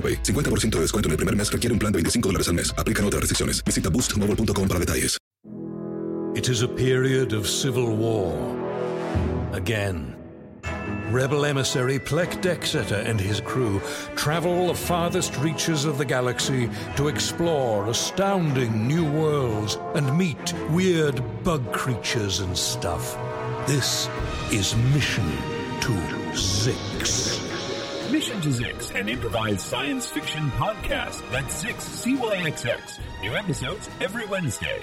AroPay. 50% de descuento en el primer mes requiere un plan de 25 dólares al mes. Aplican otras restricciones. Visita boostmobile.com para detalles. It is a period of civil war. Again. Rebel emissary Plek Dexeter and his crew travel the farthest reaches of the galaxy to explore astounding new worlds and meet weird bug creatures and stuff. This is Mission to Zix. To Zix, an improvised science fiction podcast. That's Zix, C-Y-X-X. New episodes every Wednesday.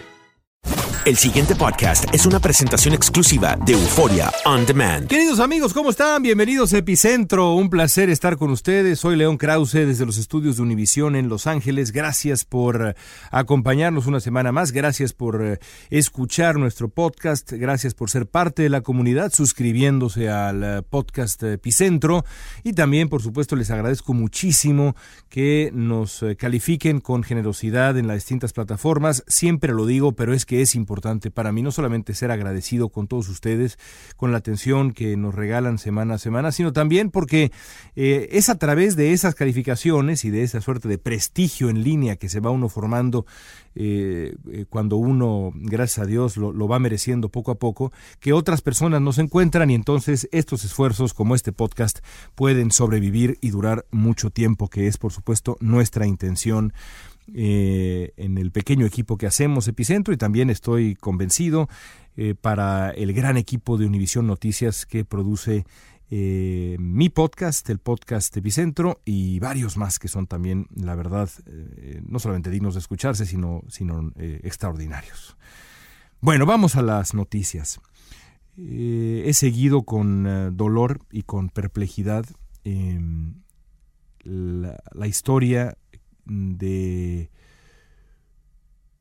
El siguiente podcast es una presentación exclusiva de Euforia On Demand. Queridos amigos, ¿cómo están? Bienvenidos a Epicentro. Un placer estar con ustedes. Soy León Krause desde los estudios de Univisión en Los Ángeles. Gracias por acompañarnos una semana más. Gracias por escuchar nuestro podcast. Gracias por ser parte de la comunidad, suscribiéndose al podcast Epicentro. Y también, por supuesto, les agradezco muchísimo que nos califiquen con generosidad en las distintas plataformas. Siempre lo digo, pero es que es importante para mí no solamente ser agradecido con todos ustedes, con la atención que nos regalan semana a semana, sino también porque eh, es a través de esas calificaciones y de esa suerte de prestigio en línea que se va uno formando eh, eh, cuando uno, gracias a Dios, lo, lo, va mereciendo poco a poco, que otras personas nos encuentran y entonces estos esfuerzos como este podcast pueden sobrevivir y durar mucho tiempo, que es por supuesto nuestra intención eh, en el pequeño equipo que hacemos Epicentro y también estoy convencido eh, para el gran equipo de Univisión Noticias que produce eh, mi podcast, el podcast Epicentro y varios más que son también, la verdad, no solamente dignos de escucharse, sino, sino extraordinarios. Bueno, vamos a las noticias. he seguido con dolor y con perplejidad em, la historia de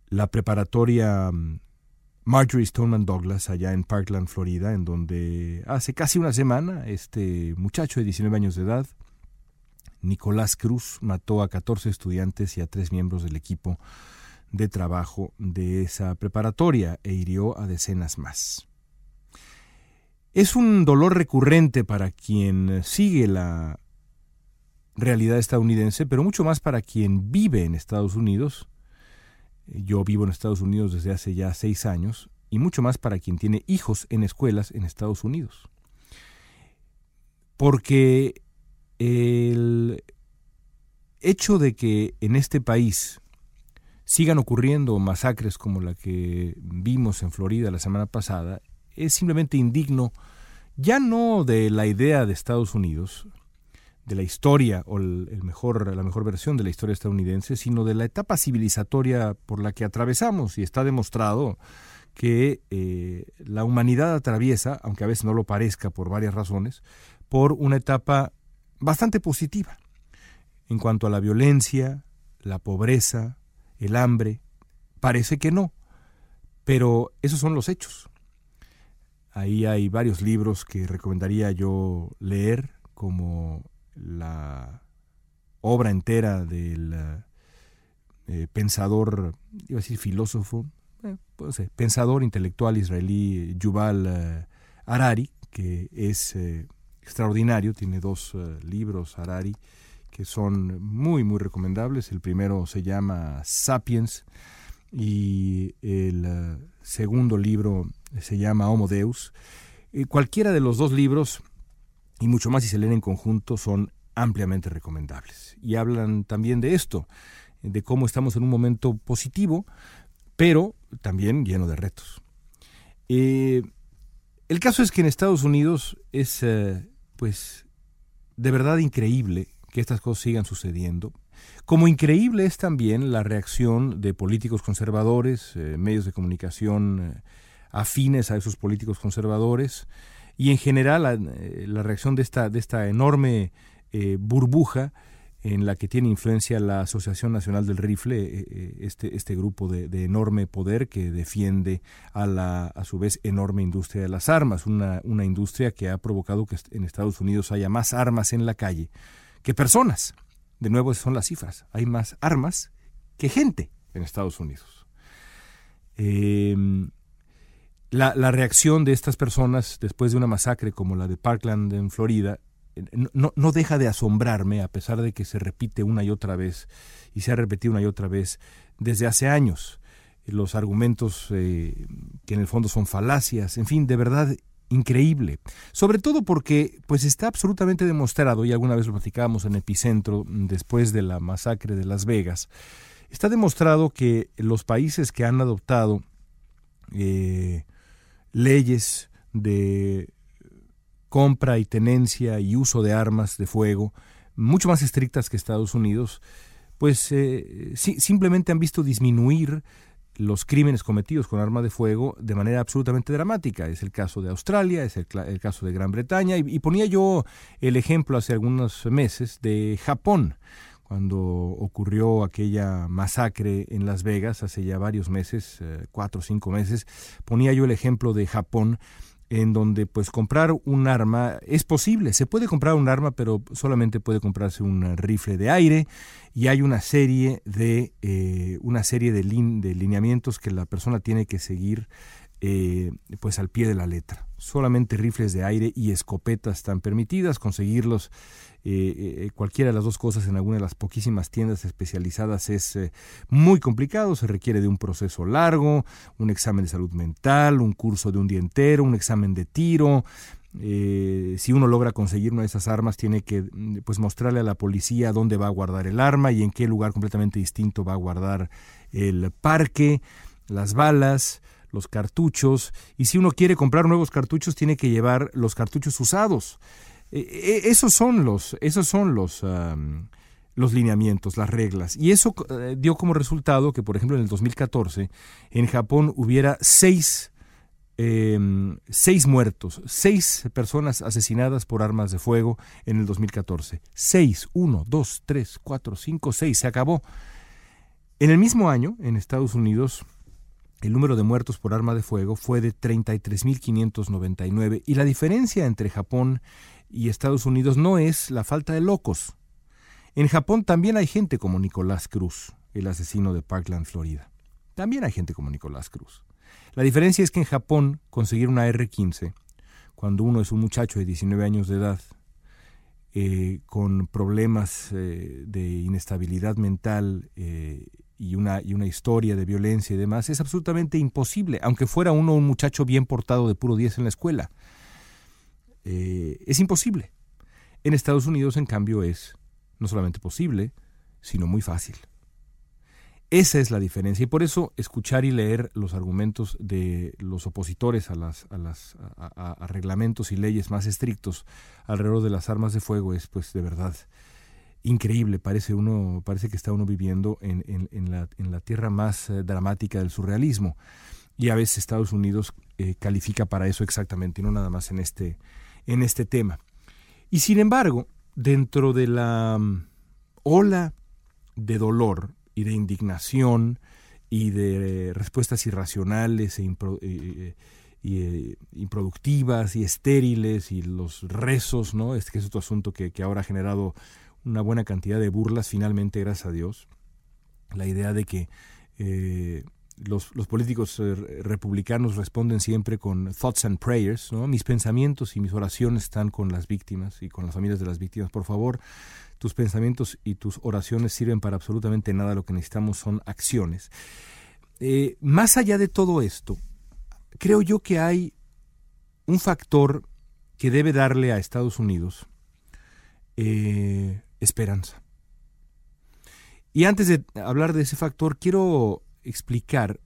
la preparatoria Marjorie Stoneman Douglas allá en Parkland, Florida, en donde hace casi una semana este muchacho de 19 años de edad, Nicolás Cruz, mató a 14 estudiantes y a tres miembros del equipo de trabajo de esa preparatoria e hirió a decenas más. Es un dolor recurrente para quien sigue la realidad estadounidense, pero mucho más para quien vive en Estados Unidos. Yo vivo en Estados Unidos desde hace ya seis años y mucho más para quien tiene hijos en escuelas en Estados Unidos. Porque el hecho de que en este país sigan ocurriendo masacres como la que vimos en Florida la semana pasada es simplemente indigno ya no de la idea de Estados Unidos, de la historia o la mejor versión de la historia estadounidense, sino de la etapa civilizatoria por la que atravesamos y está demostrado que eh, la humanidad atraviesa, aunque a veces no lo parezca por varias razones, por una etapa bastante positiva en cuanto a la violencia, la pobreza, el hambre. Parece que no, pero esos son los hechos. Ahí hay varios libros que recomendaría yo leer, como la obra entera del eh, pensador, iba a decir filósofo, eh, pensador intelectual israelí Yuval eh, Harari, que es extraordinario, tiene dos libros Harari que son muy muy recomendables. El primero se llama Sapiens y el segundo libro se llama Homo Deus. cualquiera de los dos libros y mucho más si se leen en conjunto son ampliamente recomendables. Y hablan también de esto, de cómo estamos en un momento positivo, pero también lleno de retos. Eh, el caso es que en Estados Unidos es, eh, pues, de verdad increíble que estas cosas sigan sucediendo. Como increíble es también la reacción de políticos conservadores, eh, medios de comunicación afines a esos políticos conservadores, y en general la, eh, reacción de esta, de esta enorme eh, burbuja en la que tiene influencia la Asociación Nacional del Rifle, eh, este, este grupo de, enorme poder que defiende a la, a su vez, enorme industria de las armas, una, una industria que ha provocado que en Estados Unidos haya más armas en la calle que personas. De nuevo, esas son las cifras. Hay más armas que gente en Estados Unidos. Eh, la, reacción de estas personas después de una masacre como la de Parkland en Florida eh, no, no, deja de asombrarme a pesar de que se repite una y otra vez y se ha repetido una y otra vez desde hace años. Los argumentos eh, que en el fondo son falacias, en fin, de verdad increíble. Sobre todo porque pues está absolutamente demostrado, y alguna vez lo platicábamos en Epicentro después de la masacre de Las Vegas, está demostrado que los países que han adoptado eh, leyes de compra y tenencia y uso de armas de fuego mucho más estrictas que Estados Unidos, pues eh, simplemente han visto disminuir los crímenes cometidos con arma de fuego de manera absolutamente dramática. Es el caso de Australia, es el, caso de Gran Bretaña, y, ponía yo el ejemplo hace algunos meses de Japón, cuando ocurrió aquella masacre en Las Vegas hace ya varios meses, eh, cuatro o cinco meses, ponía yo el ejemplo de Japón en donde pues comprar un arma es posible, se puede comprar un arma pero solamente puede comprarse un rifle de aire y hay una serie de eh, una serie de, de lineamientos que la persona tiene que seguir eh, pues al pie de la letra. Solamente rifles de aire y escopetas están permitidas, conseguirlos eh, eh, cualquiera de las dos cosas en alguna de las poquísimas tiendas especializadas es muy complicado, se requiere de un proceso largo, un examen de salud mental, un curso de un día entero, un examen de tiro, si uno logra conseguir una de esas armas, tiene que mm, pues mostrarle a la policía dónde va a guardar el arma y en qué lugar completamente distinto va a guardar el parque, las balas, los cartuchos, y si uno quiere comprar nuevos cartuchos, tiene que llevar los cartuchos usados. E, e, esos son los, esos son los, los lineamientos, las reglas. Y eso eh, dio como resultado que, por ejemplo, en el 2014, en Japón hubiera seis, em, seis muertos, seis personas asesinadas por armas de fuego en el 2014. Seis, uno, dos, tres, cuatro, cinco, seis, se acabó. En el mismo año, en Estados Unidos, el número de muertos por arma de fuego fue de 33.599 y la diferencia entre Japón y Estados Unidos no es la falta de locos. En Japón también hay gente como Nicolás Cruz, el asesino de Parkland, Florida. También hay gente como Nicolás Cruz. La diferencia es que en Japón conseguir una R-15, cuando uno es un muchacho de 19 años de edad, eh, con problemas eh, de inestabilidad mental eh, y una, y una historia de violencia y demás, es absolutamente imposible, aunque fuera uno un muchacho bien portado de puro 10 en la escuela. Eh, es imposible. En Estados Unidos, en cambio, es no solamente posible, sino muy fácil. Esa es la diferencia y por eso escuchar y leer los argumentos de los opositores a, las, a, las, a, reglamentos y leyes más estrictos alrededor de las armas de fuego es pues de verdad increíble. Parece, uno, parece que está uno viviendo en, en, la, en la, tierra más eh, dramática del surrealismo y a veces Estados Unidos eh, califica para eso exactamente y no nada más en este, en este tema. Y sin embargo, dentro de la mm, ola de dolor y de indignación y de respuestas irracionales e eh, improductivas y estériles y los rezos, ¿no? Este que es otro asunto que, ahora ha generado una buena cantidad de burlas, finalmente, gracias a Dios. La idea de que eh, los, los, políticos republicanos responden siempre con thoughts and prayers, ¿no? Mis pensamientos y mis oraciones están con las víctimas y con las familias de las víctimas. Por favor, tus pensamientos y tus oraciones sirven para absolutamente nada, lo que necesitamos son acciones. Eh, más allá de todo esto, creo yo que hay un factor que debe darle a Estados Unidos eh, esperanza. Y antes de hablar de ese factor, quiero explicar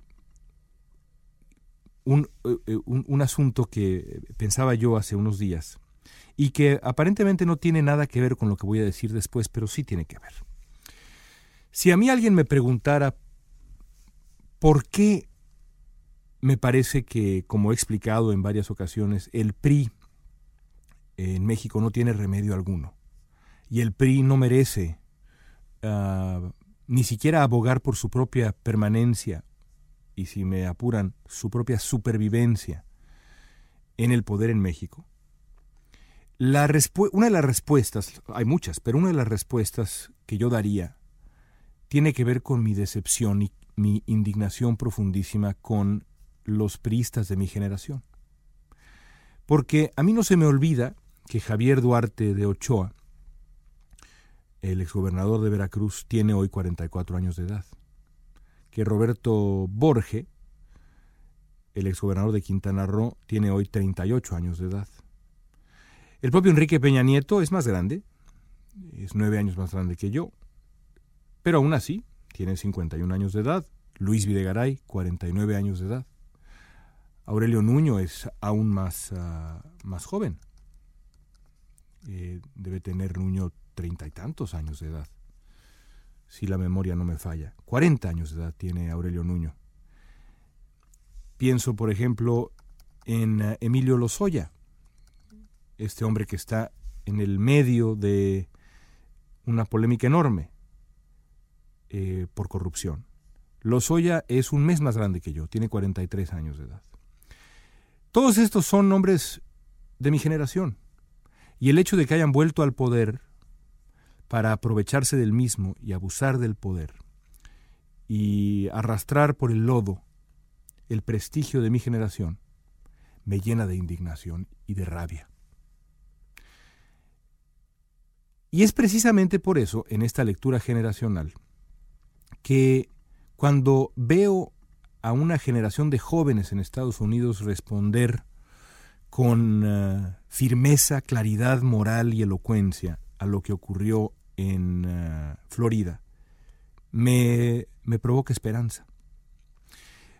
un, eh, un asunto que pensaba yo hace unos días y que aparentemente no tiene nada que ver con lo que voy a decir después, pero sí tiene que ver. Si a mí alguien me preguntara por qué me parece que, como he explicado en varias ocasiones, el PRI en México no tiene remedio alguno y el PRI no merece uh, ni siquiera abogar por su propia permanencia y, si me apuran, su propia supervivencia en el poder en México, una de las respuestas, hay muchas, pero una de las respuestas que yo daría tiene que ver con mi decepción y mi indignación profundísima con los priistas de mi generación. Porque a mí no se me olvida que Javier Duarte de Ochoa, el exgobernador de Veracruz, tiene hoy 44 años de edad. Que Roberto Borge, el exgobernador de Quintana Roo, tiene hoy 38 años de edad el propio Enrique Peña Nieto es más grande, es nueve años más grande que yo, pero aún así tiene 51 años de edad. Luis Videgaray, 49 años de edad. Aurelio Nuño es aún más, ah, más joven. Eh, debe tener Nuño treinta y tantos años de edad, si la memoria no me falla. 40 años de edad tiene Aurelio Nuño. Pienso, por ejemplo, en ah, Emilio Lozoya, este hombre que está en el medio de una polémica enorme eh, por corrupción. Lozoya es un mes más grande que yo, tiene 43 años de edad. Todos estos son hombres de mi generación. Y el hecho de que hayan vuelto al poder para aprovecharse del mismo y abusar del poder y arrastrar por el lodo el prestigio de mi generación, me llena de indignación y de rabia. Y es precisamente por eso, en esta lectura generacional, que cuando veo a una generación de jóvenes en Estados Unidos responder con eh, firmeza, claridad moral y elocuencia a lo que ocurrió en eh, Florida, me, me provoca esperanza.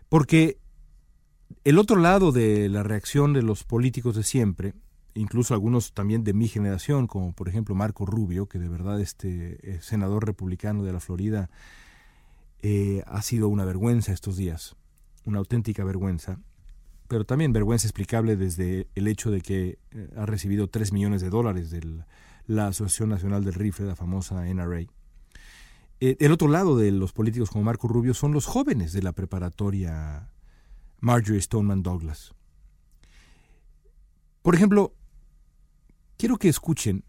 Porque el otro lado de la reacción de los políticos de siempre incluso algunos también de mi generación, como por ejemplo Marco Rubio, que de verdad este senador republicano de la Florida eh, ha sido una vergüenza estos días, una auténtica vergüenza, pero también vergüenza explicable desde el hecho de que eh, ha recibido 3 millones de dólares de la Asociación Nacional del Rifle, la famosa NRA. Eh, el otro lado de los políticos como Marco Rubio son los jóvenes de la preparatoria Marjorie Stoneman Douglas. Por ejemplo, quiero que escuchen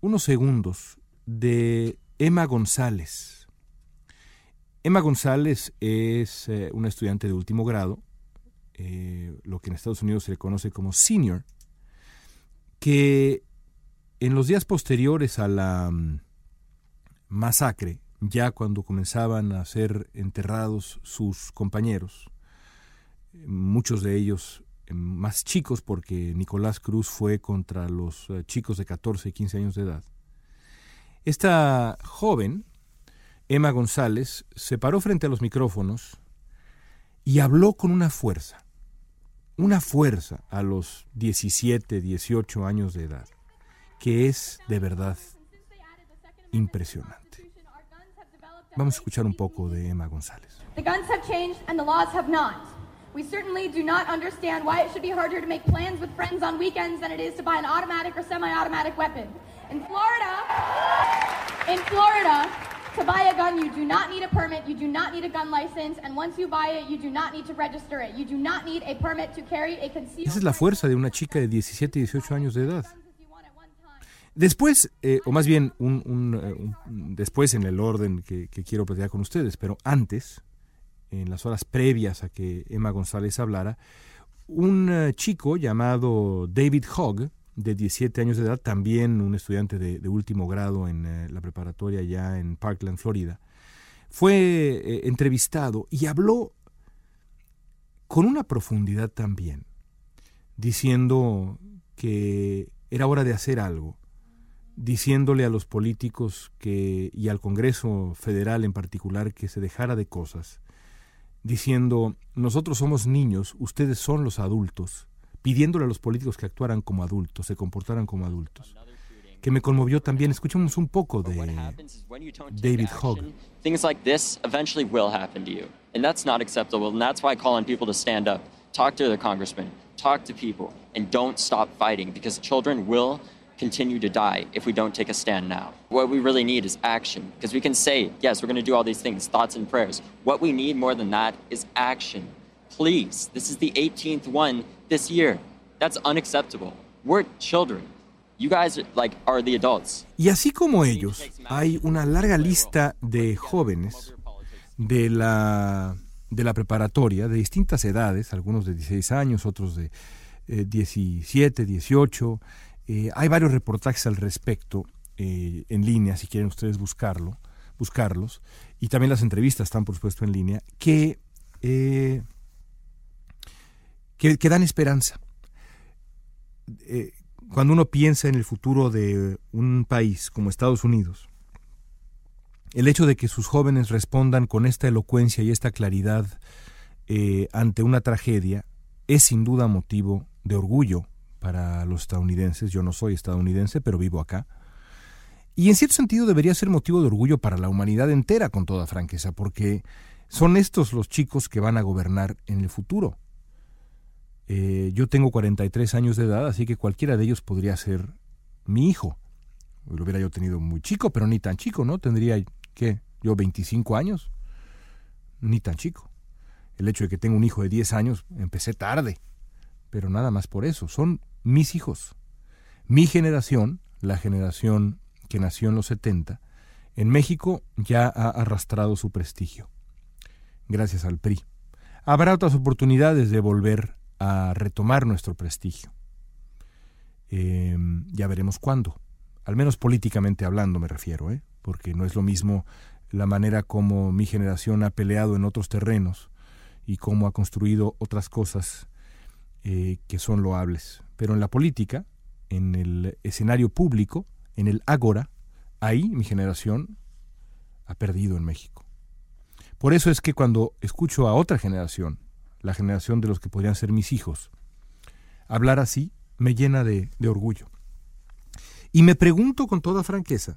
unos segundos de Emma González. Emma González es eh, una estudiante de último grado, eh, lo que en Estados Unidos se le conoce como senior, que en los días posteriores a la mm, masacre, ya cuando comenzaban a ser enterrados sus compañeros, muchos de ellos más chicos, porque Nicolás Cruz fue contra los eh, chicos de 14 y 15 años de edad. Esta joven Emma González se paró frente a los micrófonos y habló con una fuerza, una fuerza a los 17, 18 años de edad, que es de verdad impresionante. Vamos a escuchar un poco de Emma González. The guns have changed and the laws have not. We certainly do not understand why it should be harder to make plans with friends on weekends than it is to buy an automatic or semi-automatic weapon. In Florida, in Florida, to buy a gun, you do not need a permit, you do not need a gun license, and once you buy it, you do not need to register it. You do not need a permit to carry a concealed Esa es la fuerza de una chica de 17, 18 años de edad. Después, eh, o más bien, eh, un, después en el orden que, quiero platicar con ustedes, pero antes, en las horas previas a que Emma González hablara, un uh, chico llamado David Hogg, de 17 años de edad, también un estudiante de, último grado en la preparatoria ya en Parkland, Florida, fue eh, entrevistado y habló con una profundidad también, diciendo que era hora de hacer algo, diciéndole a los políticos que, y al Congreso Federal en particular que se dejara de cosas, diciendo, nosotros somos niños, ustedes son los adultos, pidiéndole a los políticos que actuaran como adultos, se comportaran como adultos. Que me conmovió también. Escuchemos un poco de David Hogg. Things like this eventually will happen to you. And that's not acceptable. And that's why I call on people to stand up, talk to their congressman, talk to people, and don't stop fighting because children will continue to die if we don't take a stand now. What we really need is action because we can say, yes, we're going to do all these things, thoughts and prayers. What we need more than that is action. Please, this is the 18th one this year. That's unacceptable. We're children. You guys like are the adults. Y así como ellos, hay una larga lista de jóvenes de la de la preparatoria de distintas edades, algunos de 16 años, otros de eh, 17, 18, eh, hay varios reportajes al respecto eh, en línea, si quieren ustedes buscarlo, buscarlos, y también las entrevistas están, por supuesto, en línea, que, eh, que, dan esperanza. Cuando uno piensa en el futuro de un país como Estados Unidos, el hecho de que sus jóvenes respondan con esta elocuencia y esta claridad ante una tragedia es sin duda motivo de orgullo para los estadounidenses. Yo no soy estadounidense, pero vivo acá. Y en cierto sentido debería ser motivo de orgullo para la humanidad entera, con toda franqueza, porque son estos los chicos que van a gobernar en el futuro. Eh, yo tengo 43 años de edad, así que cualquiera de ellos podría ser mi hijo. Lo hubiera yo tenido muy chico, pero ni tan chico, ¿no? Tendría, ¿qué? Yo 25 años. Ni tan chico. El hecho de que tenga un hijo de 10 años, empecé tarde. Pero nada más por eso. Son mis hijos. Mi generación, la generación que nació en los 70, en México ya ha arrastrado su prestigio. Gracias al PRI. Habrá otras oportunidades de volver a retomar nuestro prestigio. Eh, ya veremos cuándo. Al menos políticamente hablando me refiero, ¿eh? porque no es lo mismo la manera como mi generación ha peleado en otros terrenos y cómo ha construido otras cosas eh, que son loables. Pero en la política, en el escenario público, en el ágora, ahí mi generación ha perdido en México. Por eso es que cuando escucho a otra generación, la generación de los que podrían ser mis hijos, hablar así me llena de, de orgullo. Y me pregunto con toda franqueza,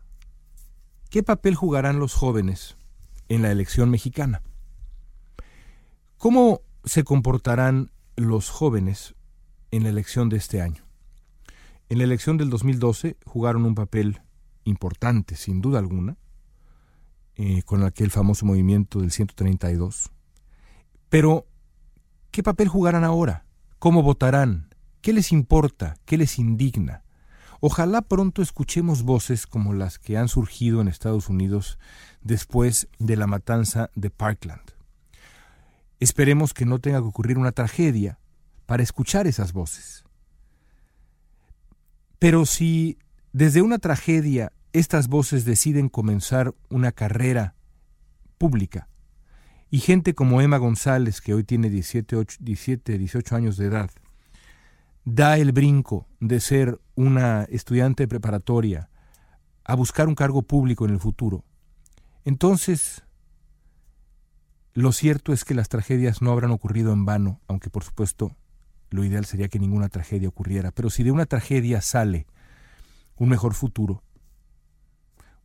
¿qué papel jugarán los jóvenes en la elección mexicana? ¿Cómo se comportarán los jóvenes en la elección de este año? En la elección del 2012 jugaron un papel importante, sin duda alguna, eh, con aquel famoso movimiento del 132. Pero, ¿qué papel jugarán ahora? ¿Cómo votarán? ¿Qué les importa? ¿Qué les indigna? Ojalá pronto escuchemos voces como las que han surgido en Estados Unidos después de la matanza de Parkland. Esperemos que no tenga que ocurrir una tragedia para escuchar esas voces. Pero si desde una tragedia estas voces deciden comenzar una carrera pública, y gente como Emma González, que hoy tiene 17, 8, 17, 18 años de edad, da el brinco de ser una estudiante preparatoria a buscar un cargo público en el futuro, entonces lo cierto es que las tragedias no habrán ocurrido en vano, aunque por supuesto lo ideal sería que ninguna tragedia ocurriera, pero si de una tragedia sale un mejor futuro,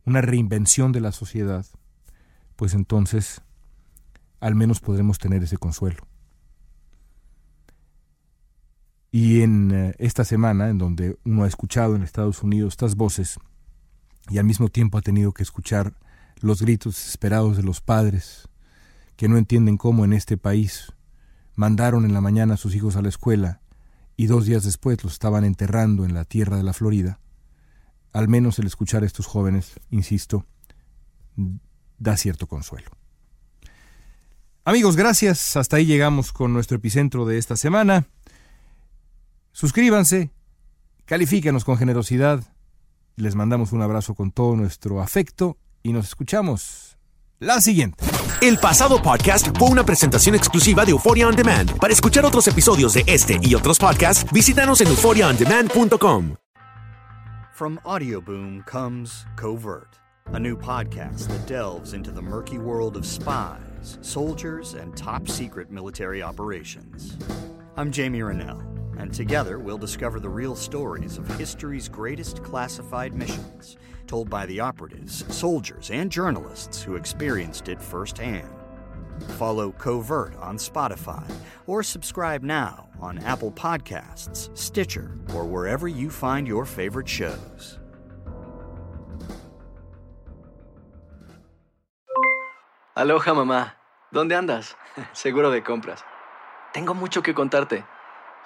una reinvención de la sociedad, pues entonces al menos podremos tener ese consuelo. Y en eh, esta semana, en donde uno ha escuchado en Estados Unidos estas voces y al mismo tiempo ha tenido que escuchar los gritos desesperados de los padres que no entienden cómo en este país mandaron en la mañana a sus hijos a la escuela y dos días después los estaban enterrando en la tierra de la Florida, al menos el escuchar a estos jóvenes, insisto, da cierto consuelo. Amigos, gracias. Hasta ahí llegamos con nuestro epicentro de esta semana. Suscríbanse, califíquenos con generosidad. Les mandamos un abrazo con todo nuestro afecto y nos escuchamos la siguiente. El pasado podcast fue una presentación exclusiva de Euphoria On Demand. Para escuchar otros episodios de este y otros podcasts, visítanos en euphoriaondemand.com. From Audioboom comes Covert, a new podcast that delves into the murky world of spies, soldiers, and top secret military operations. I'm Jamie Rennell, and together we'll discover the real stories of history's greatest classified missions, told by the operatives, soldiers, and journalists who experienced it firsthand. Follow Covert on Spotify or subscribe now on Apple Podcasts, Stitcher, or wherever you find your favorite shows. Aloha mamá, ¿dónde andas? Seguro de compras. Tengo mucho que contarte.